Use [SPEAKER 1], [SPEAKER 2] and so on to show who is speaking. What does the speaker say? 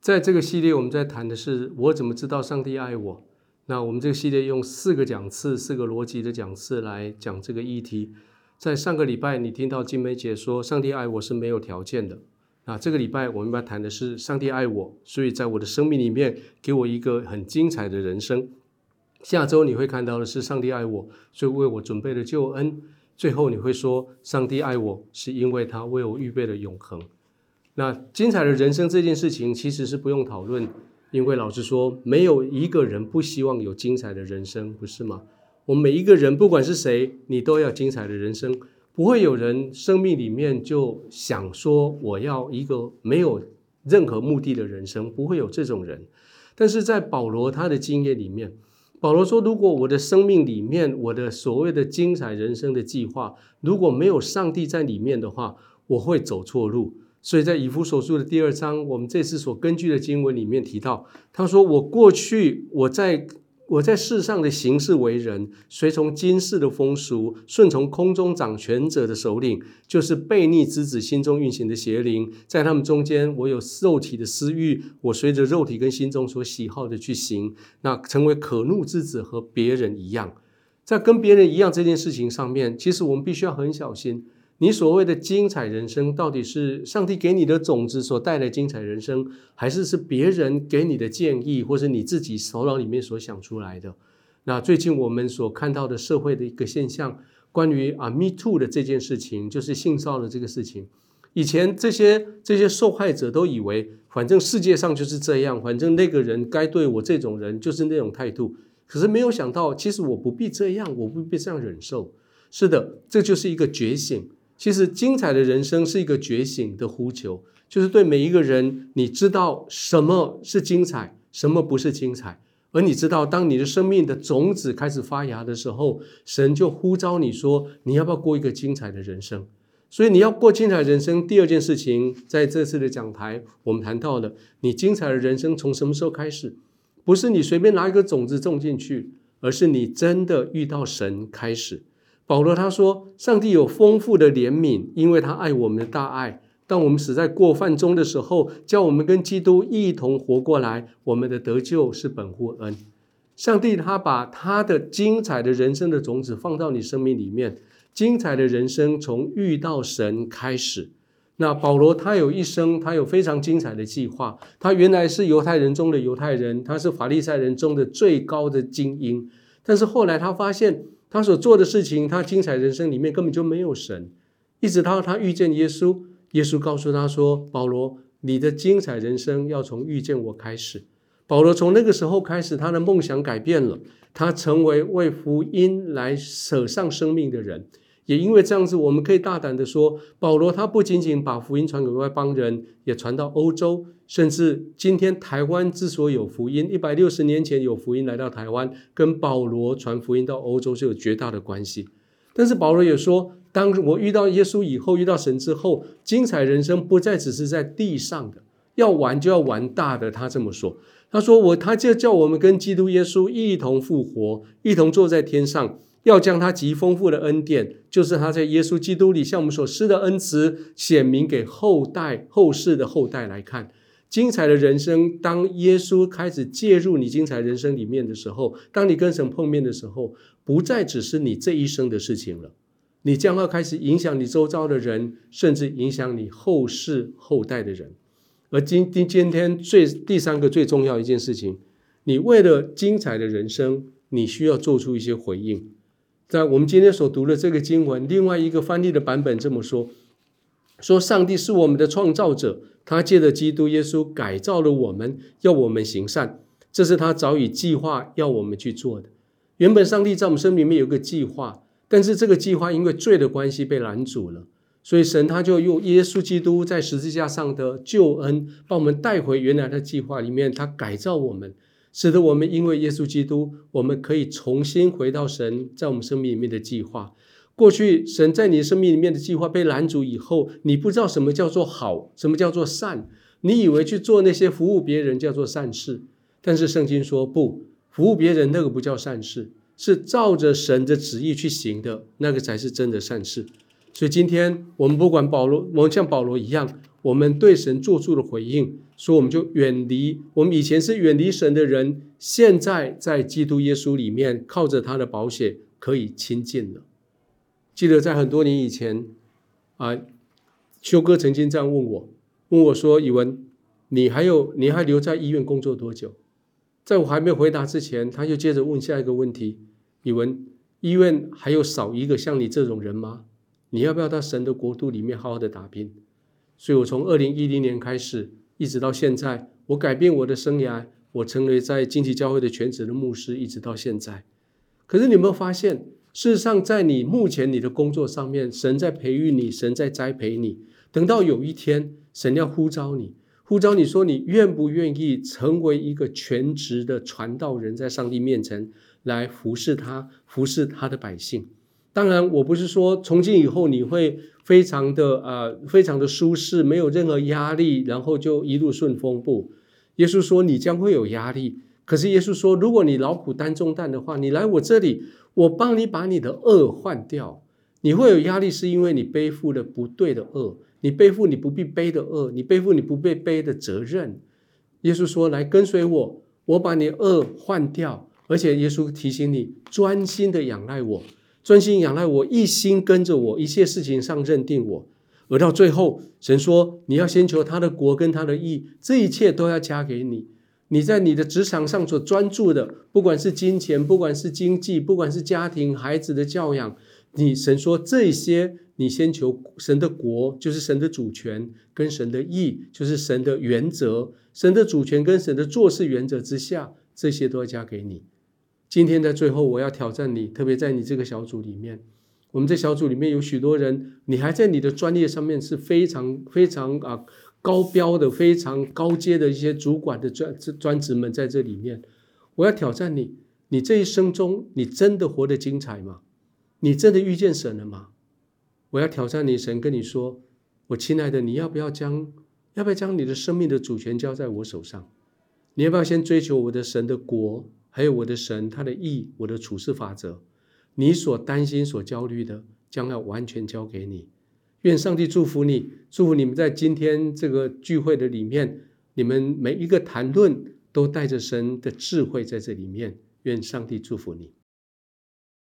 [SPEAKER 1] 在这个系列，我们在谈的是我怎么知道上帝爱我。那我们这个系列用四个讲次、四个逻辑的讲次来讲这个议题。在上个礼拜，你听到金梅姐说，上帝爱我是没有条件的。那这个礼拜，我们要谈的是上帝爱我，所以在我的生命里面给我一个很精彩的人生。下周你会看到的是上帝爱我，所以为我准备了救恩。最后你会说，上帝爱我是因为他为我预备了永恒。那精彩的人生这件事情其实是不用讨论，因为老实说，没有一个人不希望有精彩的人生，不是吗？我们每一个人，不管是谁，你都要精彩的人生。不会有人生命里面就想说我要一个没有任何目的的人生，不会有这种人。但是在保罗他的经验里面，保罗说，如果我的生命里面我的所谓的精彩人生的计划，如果没有上帝在里面的话，我会走错路。所以在以弗所书的第二章，我们这次所根据的经文里面提到，他说：“我过去我在我在世上的行事为人，随从今世的风俗，顺从空中掌权者的首领，就是悖逆之子心中运行的邪灵，在他们中间，我有肉体的私欲，我随着肉体跟心中所喜好的去行，那成为可怒之子，和别人一样，在跟别人一样这件事情上面，其实我们必须要很小心。”你所谓的精彩人生，到底是上帝给你的种子所带来精彩人生，还是是别人给你的建议，或是你自己头脑里面所想出来的？那最近我们所看到的社会的一个现象，关于啊 Me Too 的这件事情，就是性骚扰这个事情。以前这些这些受害者都以为，反正世界上就是这样，反正那个人该对我这种人就是那种态度。可是没有想到，其实我不必这样，我不必这样忍受。是的，这就是一个觉醒。其实，精彩的人生是一个觉醒的呼求，就是对每一个人，你知道什么是精彩，什么不是精彩，而你知道，当你的生命的种子开始发芽的时候，神就呼召你说，你要不要过一个精彩的人生？所以，你要过精彩人生，第二件事情，在这次的讲台，我们谈到了，你精彩的人生从什么时候开始？不是你随便拿一个种子种进去，而是你真的遇到神开始。保罗他说：“上帝有丰富的怜悯，因为他爱我们的大爱。当我们死在过犯中的时候，叫我们跟基督一同活过来。我们的得救是本乎恩。上帝他把他的精彩的人生的种子放到你生命里面，精彩的人生从遇到神开始。那保罗他有一生，他有非常精彩的计划。他原来是犹太人中的犹太人，他是法利赛人中的最高的精英。但是后来他发现。”他所做的事情，他精彩人生里面根本就没有神。一直到他遇见耶稣，耶稣告诉他说：“保罗，你的精彩人生要从遇见我开始。”保罗从那个时候开始，他的梦想改变了，他成为为福音来舍上生命的人。也因为这样子，我们可以大胆的说，保罗他不仅仅把福音传给外邦人，也传到欧洲，甚至今天台湾之所以有福音，一百六十年前有福音来到台湾，跟保罗传福音到欧洲是有绝大的关系。但是保罗也说，当我遇到耶稣以后，遇到神之后，精彩人生不再只是在地上的，要玩就要玩大的。他这么说，他说我他就叫我们跟基督耶稣一同复活，一同坐在天上。要将他极丰富的恩典，就是他在耶稣基督里向我们所施的恩慈，显明给后代、后世的后代来看。精彩的人生，当耶稣开始介入你精彩人生里面的时候，当你跟神碰面的时候，不再只是你这一生的事情了，你将要开始影响你周遭的人，甚至影响你后世后代的人。而今今今天最第三个最重要一件事情，你为了精彩的人生，你需要做出一些回应。在我们今天所读的这个经文，另外一个翻译的版本这么说：说上帝是我们的创造者，他借着基督耶稣改造了我们，要我们行善，这是他早已计划要我们去做的。原本上帝在我们生命里面有个计划，但是这个计划因为罪的关系被拦阻了，所以神他就用耶稣基督在十字架上的救恩，把我们带回原来的计划里面，他改造我们。使得我们因为耶稣基督，我们可以重新回到神在我们生命里面的计划。过去神在你生命里面的计划被拦阻以后，你不知道什么叫做好，什么叫做善，你以为去做那些服务别人叫做善事。但是圣经说不，服务别人那个不叫善事，是照着神的旨意去行的那个才是真的善事。所以今天我们不管保罗，我们像保罗一样，我们对神做出了回应，所以我们就远离。我们以前是远离神的人，现在在基督耶稣里面，靠着他的保险可以亲近了。记得在很多年以前，啊，修哥曾经这样问我，问我说：“宇文，你还有你还留在医院工作多久？”在我还没回答之前，他就接着问下一个问题：“宇文，医院还有少一个像你这种人吗？你要不要到神的国度里面好好的打拼？”所以，我从二零一零年开始，一直到现在，我改变我的生涯，我成为在经济教会的全职的牧师，一直到现在。可是，你有没有发现，事实上，在你目前你的工作上面，神在培育你，神在栽培你。等到有一天，神要呼召你，呼召你说，你愿不愿意成为一个全职的传道人，在上帝面前来服侍他，服侍他的百姓？当然，我不是说从今以后你会。非常的呃，非常的舒适，没有任何压力，然后就一路顺风不？耶稣说你将会有压力，可是耶稣说，如果你劳苦担重担的话，你来我这里，我帮你把你的恶换掉。你会有压力，是因为你背负了不对的恶，你背负你不必背的恶，你背负你不被背的责任。耶稣说，来跟随我，我把你恶换掉，而且耶稣提醒你专心的仰赖我。专心仰赖我，一心跟着我，一切事情上认定我，而到最后，神说你要先求他的国跟他的义，这一切都要加给你。你在你的职场上所专注的，不管是金钱，不管是经济，不管是家庭孩子的教养，你神说这些，你先求神的国，就是神的主权跟神的义，就是神的原则，神的主权跟神的做事原则之下，这些都要加给你。今天在最后，我要挑战你，特别在你这个小组里面，我们这小组里面有许多人，你还在你的专业上面是非常非常啊高标的、非常高阶的一些主管的专专职们在这里面，我要挑战你，你这一生中，你真的活得精彩吗？你真的遇见神了吗？我要挑战你，神跟你说，我亲爱的，你要不要将要不要将你的生命的主权交在我手上？你要不要先追求我的神的国？还有我的神，他的意，我的处事法则，你所担心、所焦虑的，将要完全交给你。愿上帝祝福你，祝福你们在今天这个聚会的里面，你们每一个谈论都带着神的智慧在这里面。愿上帝祝福你。